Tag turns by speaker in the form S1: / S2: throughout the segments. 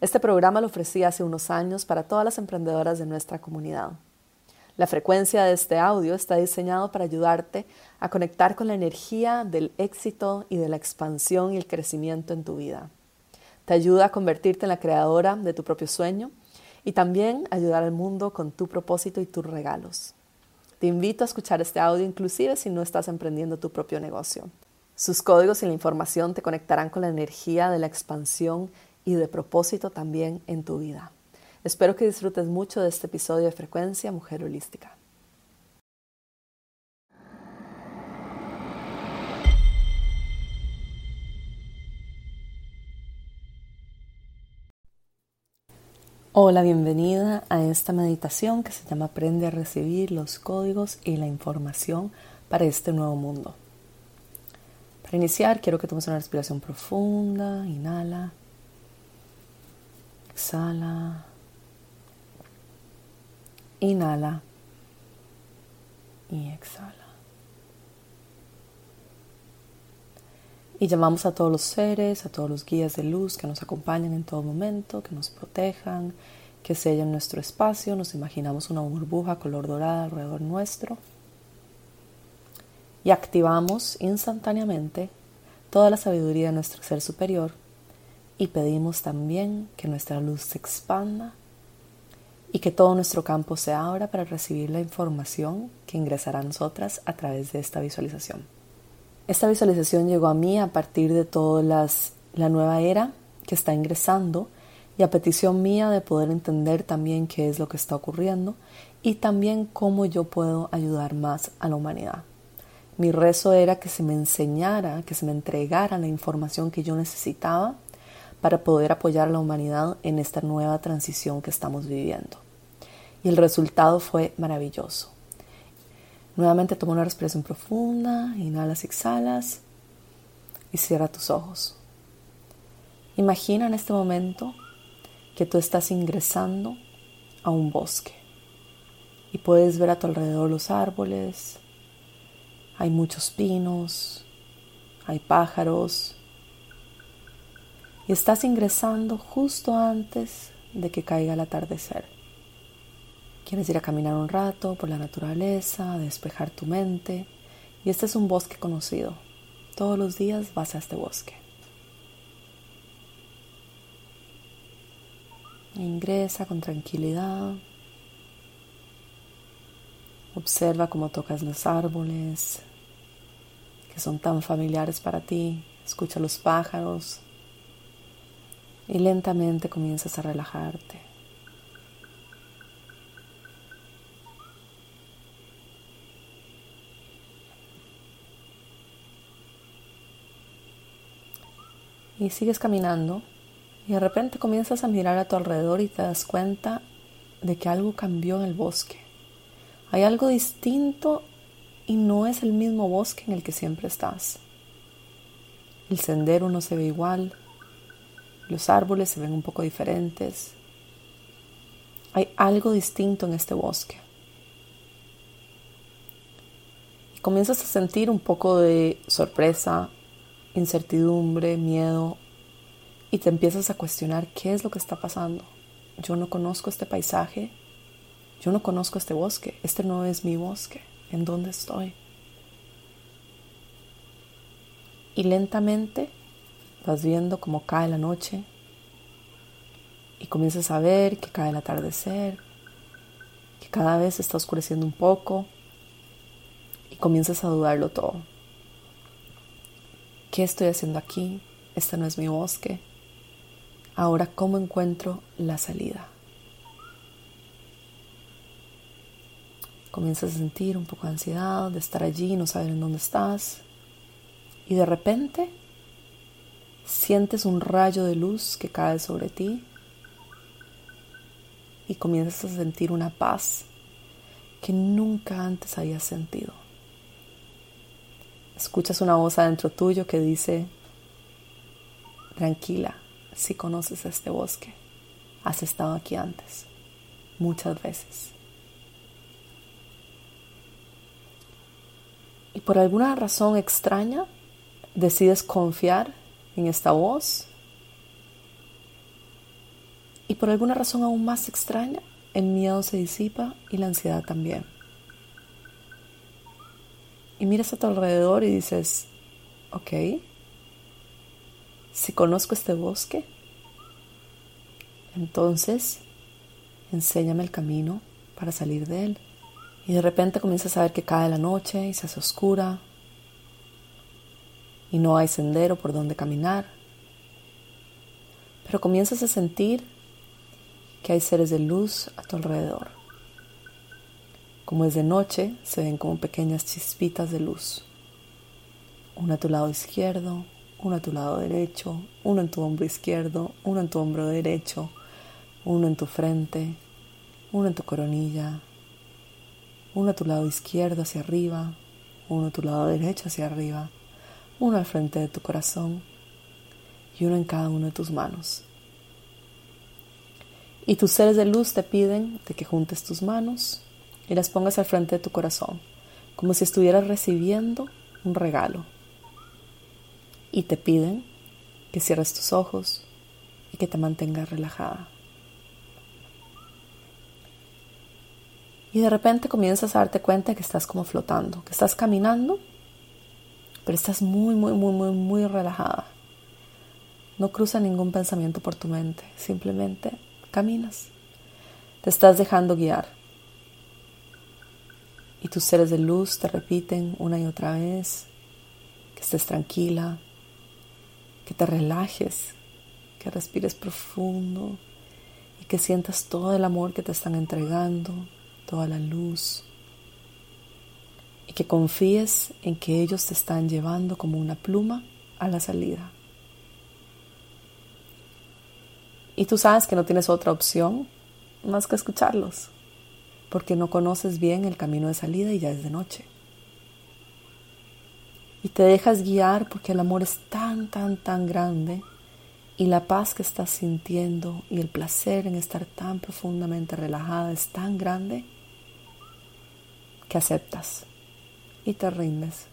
S1: Este programa lo ofrecí hace unos años para todas las emprendedoras de nuestra comunidad. La frecuencia de este audio está diseñado para ayudarte a conectar con la energía del éxito y de la expansión y el crecimiento en tu vida. Te ayuda a convertirte en la creadora de tu propio sueño y también ayudar al mundo con tu propósito y tus regalos. Te invito a escuchar este audio inclusive si no estás emprendiendo tu propio negocio. Sus códigos y la información te conectarán con la energía de la expansión y de propósito también en tu vida. Espero que disfrutes mucho de este episodio de Frecuencia Mujer Holística. Hola, bienvenida a esta meditación que se llama Aprende a recibir los códigos y la información para este nuevo mundo. Para iniciar, quiero que tomes una respiración profunda. Inhala. Exhala. Inhala. Y exhala. Y llamamos a todos los seres, a todos los guías de luz que nos acompañan en todo momento, que nos protejan, que sellen nuestro espacio. Nos imaginamos una burbuja color dorada alrededor nuestro y activamos instantáneamente toda la sabiduría de nuestro ser superior y pedimos también que nuestra luz se expanda y que todo nuestro campo se abra para recibir la información que ingresará a nosotras a través de esta visualización. Esta visualización llegó a mí a partir de toda la nueva era que está ingresando y a petición mía de poder entender también qué es lo que está ocurriendo y también cómo yo puedo ayudar más a la humanidad. Mi rezo era que se me enseñara, que se me entregara la información que yo necesitaba para poder apoyar a la humanidad en esta nueva transición que estamos viviendo. Y el resultado fue maravilloso. Nuevamente toma una respiración profunda, inhalas exhalas y cierra tus ojos. Imagina en este momento que tú estás ingresando a un bosque y puedes ver a tu alrededor los árboles, hay muchos pinos, hay pájaros. Y estás ingresando justo antes de que caiga el atardecer. Quieres ir a caminar un rato por la naturaleza, despejar tu mente. Y este es un bosque conocido. Todos los días vas a este bosque. Ingresa con tranquilidad. Observa cómo tocas los árboles que son tan familiares para ti. Escucha los pájaros y lentamente comienzas a relajarte. Y sigues caminando y de repente comienzas a mirar a tu alrededor y te das cuenta de que algo cambió en el bosque. Hay algo distinto y no es el mismo bosque en el que siempre estás. El sendero no se ve igual, los árboles se ven un poco diferentes. Hay algo distinto en este bosque. Y comienzas a sentir un poco de sorpresa, incertidumbre, miedo y te empiezas a cuestionar qué es lo que está pasando. Yo no conozco este paisaje, yo no conozco este bosque, este no es mi bosque, ¿en dónde estoy? Y lentamente vas viendo cómo cae la noche y comienzas a ver que cae el atardecer, que cada vez está oscureciendo un poco y comienzas a dudarlo todo. ¿Qué estoy haciendo aquí? Este no es mi bosque. Ahora, ¿cómo encuentro la salida? Comienzas a sentir un poco de ansiedad, de estar allí, no saber en dónde estás. Y de repente sientes un rayo de luz que cae sobre ti y comienzas a sentir una paz que nunca antes habías sentido. Escuchas una voz adentro tuyo que dice, tranquila, si conoces este bosque, has estado aquí antes, muchas veces. Y por alguna razón extraña, decides confiar en esta voz. Y por alguna razón aún más extraña, el miedo se disipa y la ansiedad también. Y miras a tu alrededor y dices, ok, si conozco este bosque, entonces enséñame el camino para salir de él. Y de repente comienzas a ver que cae la noche y se hace oscura y no hay sendero por donde caminar. Pero comienzas a sentir que hay seres de luz a tu alrededor. Como es de noche, se ven como pequeñas chispitas de luz. Una a tu lado izquierdo, uno a tu lado derecho, uno en tu hombro izquierdo, uno en tu hombro derecho, uno en tu frente, uno en tu coronilla, uno a tu lado izquierdo hacia arriba, uno a tu lado derecho hacia arriba, uno al frente de tu corazón y uno en cada una de tus manos. Y tus seres de luz te piden de que juntes tus manos y las pongas al frente de tu corazón, como si estuvieras recibiendo un regalo. Y te piden que cierres tus ojos y que te mantengas relajada. Y de repente comienzas a darte cuenta que estás como flotando, que estás caminando, pero estás muy, muy, muy, muy, muy relajada. No cruza ningún pensamiento por tu mente, simplemente caminas. Te estás dejando guiar. Y tus seres de luz te repiten una y otra vez que estés tranquila, que te relajes, que respires profundo y que sientas todo el amor que te están entregando, toda la luz que confíes en que ellos te están llevando como una pluma a la salida. Y tú sabes que no tienes otra opción más que escucharlos, porque no conoces bien el camino de salida y ya es de noche. Y te dejas guiar porque el amor es tan, tan, tan grande y la paz que estás sintiendo y el placer en estar tan profundamente relajada es tan grande que aceptas y te rindes.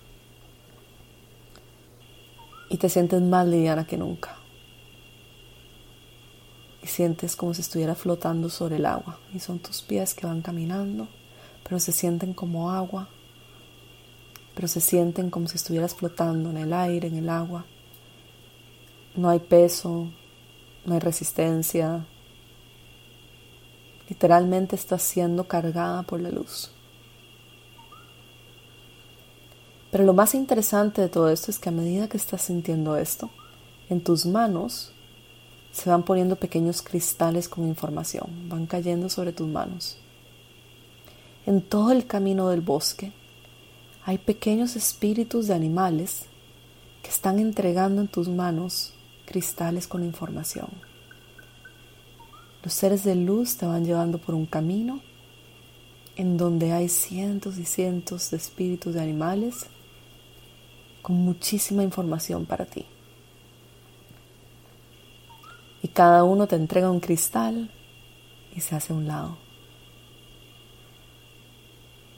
S1: Y te sientes más liviana que nunca. Y sientes como si estuviera flotando sobre el agua. Y son tus pies que van caminando, pero se sienten como agua. Pero se sienten como si estuvieras flotando en el aire, en el agua. No hay peso, no hay resistencia. Literalmente estás siendo cargada por la luz. Pero lo más interesante de todo esto es que a medida que estás sintiendo esto, en tus manos se van poniendo pequeños cristales con información, van cayendo sobre tus manos. En todo el camino del bosque hay pequeños espíritus de animales que están entregando en tus manos cristales con información. Los seres de luz te van llevando por un camino en donde hay cientos y cientos de espíritus de animales con muchísima información para ti. Y cada uno te entrega un cristal y se hace a un lado.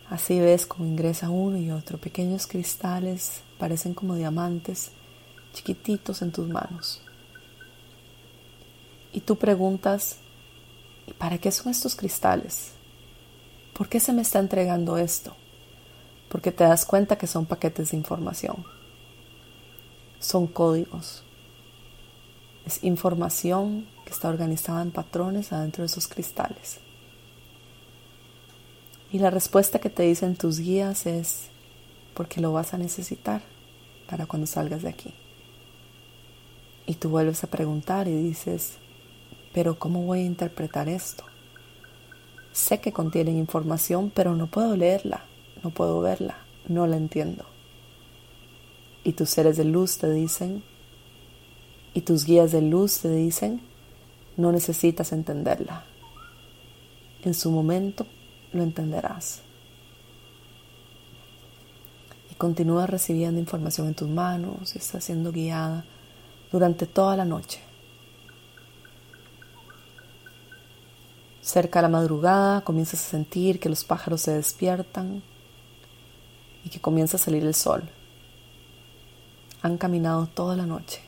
S1: Así ves cómo ingresa uno y otro. Pequeños cristales parecen como diamantes chiquititos en tus manos. Y tú preguntas, ¿y para qué son estos cristales? ¿Por qué se me está entregando esto? Porque te das cuenta que son paquetes de información. Son códigos. Es información que está organizada en patrones adentro de esos cristales. Y la respuesta que te dicen tus guías es porque lo vas a necesitar para cuando salgas de aquí. Y tú vuelves a preguntar y dices, pero ¿cómo voy a interpretar esto? Sé que contienen información, pero no puedo leerla no puedo verla, no la entiendo. Y tus seres de luz te dicen, y tus guías de luz te dicen, no necesitas entenderla. En su momento lo entenderás. Y continúa recibiendo información en tus manos y estás siendo guiada durante toda la noche. Cerca de la madrugada comienzas a sentir que los pájaros se despiertan y que comienza a salir el sol. Han caminado toda la noche,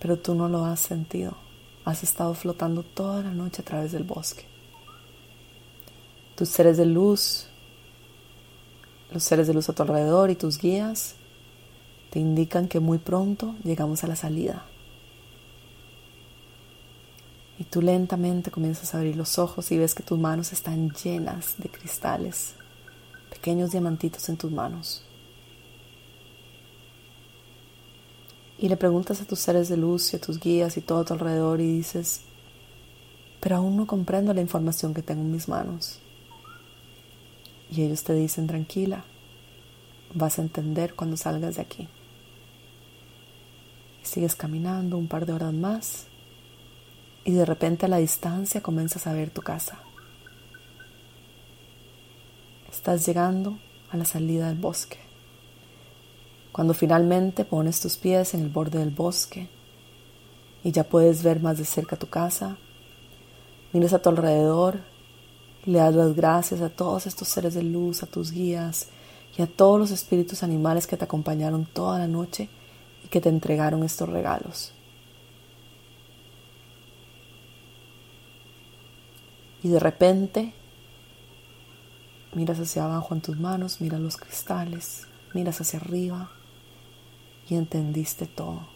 S1: pero tú no lo has sentido. Has estado flotando toda la noche a través del bosque. Tus seres de luz, los seres de luz a tu alrededor y tus guías te indican que muy pronto llegamos a la salida. Y tú lentamente comienzas a abrir los ojos y ves que tus manos están llenas de cristales, pequeños diamantitos en tus manos. Y le preguntas a tus seres de luz y a tus guías y todo a tu alrededor y dices, pero aún no comprendo la información que tengo en mis manos. Y ellos te dicen, tranquila, vas a entender cuando salgas de aquí. Y sigues caminando un par de horas más y de repente a la distancia comienzas a ver tu casa. Estás llegando a la salida del bosque. Cuando finalmente pones tus pies en el borde del bosque y ya puedes ver más de cerca tu casa, miras a tu alrededor le das las gracias a todos estos seres de luz, a tus guías y a todos los espíritus animales que te acompañaron toda la noche y que te entregaron estos regalos. Y de repente miras hacia abajo en tus manos, miras los cristales, miras hacia arriba y entendiste todo.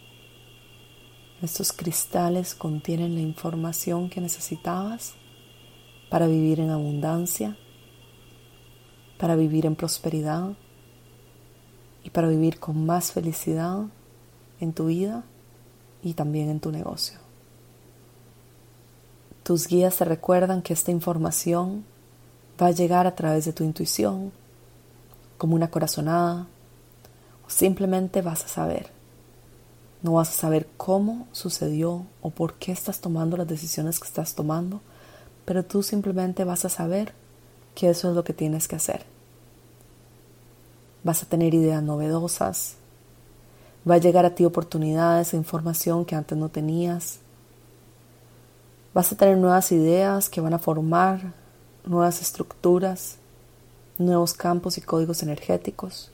S1: Estos cristales contienen la información que necesitabas para vivir en abundancia, para vivir en prosperidad y para vivir con más felicidad en tu vida y también en tu negocio. Tus guías te recuerdan que esta información va a llegar a través de tu intuición, como una corazonada, Simplemente vas a saber. No vas a saber cómo sucedió o por qué estás tomando las decisiones que estás tomando, pero tú simplemente vas a saber que eso es lo que tienes que hacer. Vas a tener ideas novedosas, va a llegar a ti oportunidades e información que antes no tenías. Vas a tener nuevas ideas que van a formar nuevas estructuras, nuevos campos y códigos energéticos.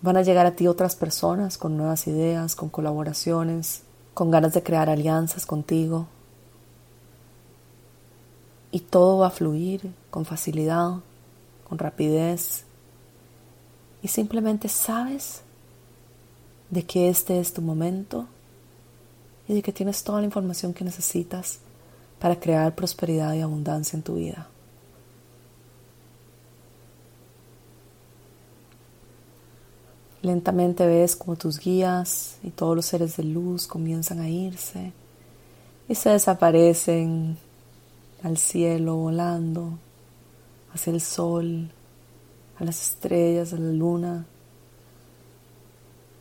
S1: Van a llegar a ti otras personas con nuevas ideas, con colaboraciones, con ganas de crear alianzas contigo. Y todo va a fluir con facilidad, con rapidez. Y simplemente sabes de que este es tu momento y de que tienes toda la información que necesitas para crear prosperidad y abundancia en tu vida. Lentamente ves como tus guías y todos los seres de luz comienzan a irse y se desaparecen al cielo volando, hacia el sol, a las estrellas, a la luna,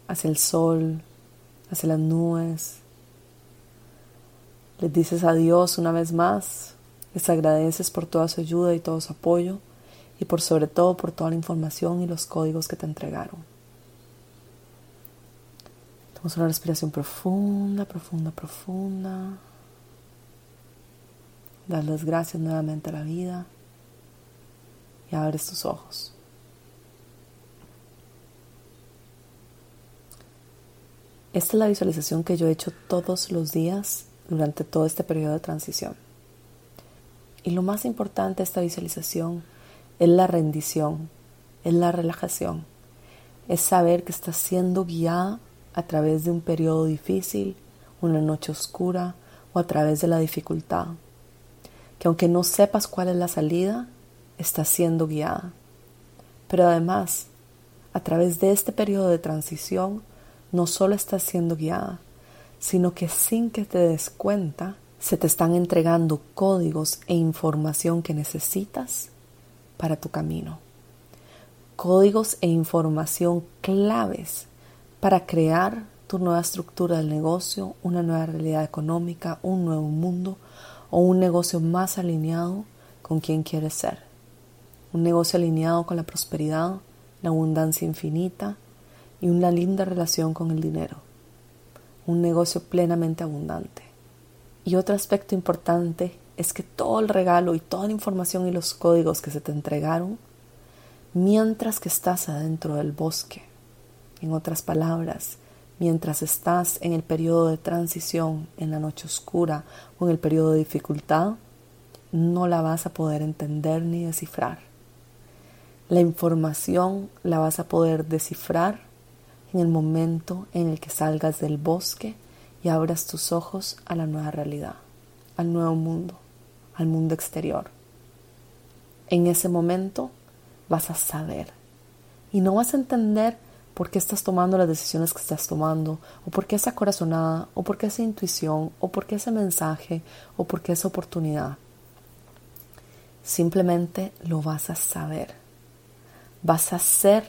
S1: hacia el sol, hacia las nubes. Les dices adiós una vez más, les agradeces por toda su ayuda y todo su apoyo y por sobre todo por toda la información y los códigos que te entregaron. Tomamos una respiración profunda, profunda, profunda. Das las gracias nuevamente a la vida y abres tus ojos. Esta es la visualización que yo he hecho todos los días durante todo este periodo de transición. Y lo más importante de esta visualización es la rendición, es la relajación, es saber que estás siendo guiada a través de un periodo difícil, una noche oscura o a través de la dificultad. Que aunque no sepas cuál es la salida, estás siendo guiada. Pero además, a través de este periodo de transición, no solo estás siendo guiada, sino que sin que te des cuenta, se te están entregando códigos e información que necesitas para tu camino. Códigos e información claves para crear tu nueva estructura del negocio, una nueva realidad económica, un nuevo mundo, o un negocio más alineado con quien quieres ser. Un negocio alineado con la prosperidad, la abundancia infinita y una linda relación con el dinero. Un negocio plenamente abundante. Y otro aspecto importante es que todo el regalo y toda la información y los códigos que se te entregaron, mientras que estás adentro del bosque, en otras palabras, mientras estás en el periodo de transición, en la noche oscura o en el periodo de dificultad, no la vas a poder entender ni descifrar. La información la vas a poder descifrar en el momento en el que salgas del bosque y abras tus ojos a la nueva realidad, al nuevo mundo, al mundo exterior. En ese momento vas a saber y no vas a entender por qué estás tomando las decisiones que estás tomando, o por qué esa corazonada, o por qué esa intuición, o por qué ese mensaje, o por qué esa oportunidad. Simplemente lo vas a saber. Vas a ser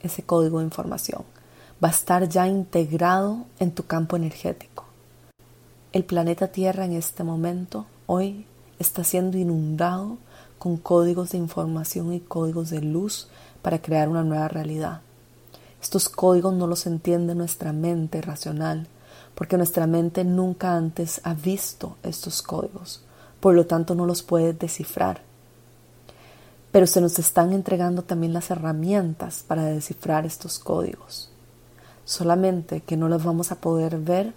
S1: ese código de información. Va a estar ya integrado en tu campo energético. El planeta Tierra en este momento, hoy, está siendo inundado con códigos de información y códigos de luz para crear una nueva realidad. Estos códigos no los entiende nuestra mente racional, porque nuestra mente nunca antes ha visto estos códigos, por lo tanto no los puede descifrar. Pero se nos están entregando también las herramientas para descifrar estos códigos, solamente que no los vamos a poder ver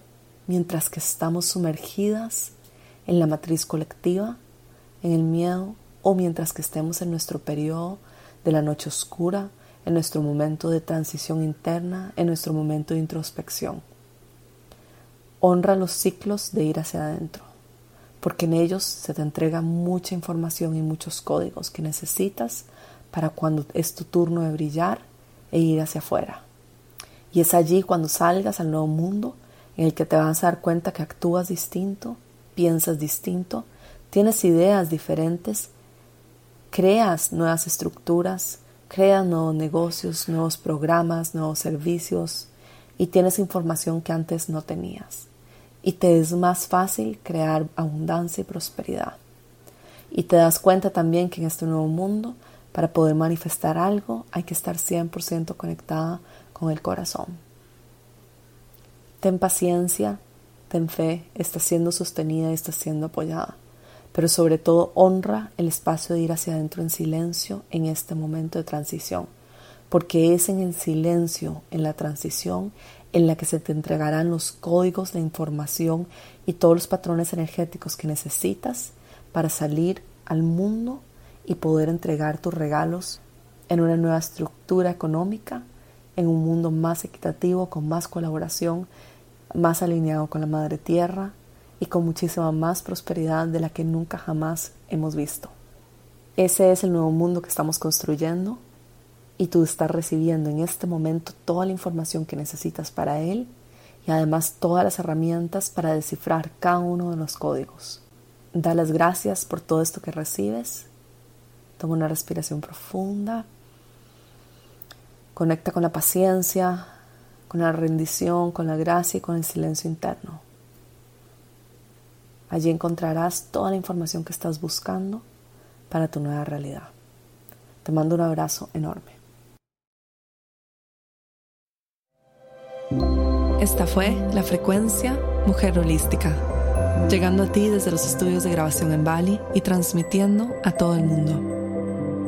S1: mientras que estamos sumergidas en la matriz colectiva, en el miedo o mientras que estemos en nuestro periodo de la noche oscura, en nuestro momento de transición interna, en nuestro momento de introspección. Honra los ciclos de ir hacia adentro, porque en ellos se te entrega mucha información y muchos códigos que necesitas para cuando es tu turno de brillar e ir hacia afuera. Y es allí cuando salgas al nuevo mundo en el que te vas a dar cuenta que actúas distinto, piensas distinto, tienes ideas diferentes, creas nuevas estructuras, creas nuevos negocios, nuevos programas, nuevos servicios y tienes información que antes no tenías. Y te es más fácil crear abundancia y prosperidad. Y te das cuenta también que en este nuevo mundo, para poder manifestar algo, hay que estar 100% conectada con el corazón. Ten paciencia, ten fe, estás siendo sostenida y estás siendo apoyada pero sobre todo honra el espacio de ir hacia adentro en silencio en este momento de transición, porque es en el silencio, en la transición, en la que se te entregarán los códigos de información y todos los patrones energéticos que necesitas para salir al mundo y poder entregar tus regalos en una nueva estructura económica, en un mundo más equitativo, con más colaboración, más alineado con la Madre Tierra, y con muchísima más prosperidad de la que nunca jamás hemos visto. Ese es el nuevo mundo que estamos construyendo y tú estás recibiendo en este momento toda la información que necesitas para él y además todas las herramientas para descifrar cada uno de los códigos. Da las gracias por todo esto que recibes. Toma una respiración profunda. Conecta con la paciencia, con la rendición, con la gracia y con el silencio interno. Allí encontrarás toda la información que estás buscando para tu nueva realidad. Te mando un abrazo enorme.
S2: Esta fue la frecuencia Mujer Holística, llegando a ti desde los estudios de grabación en Bali y transmitiendo a todo el mundo.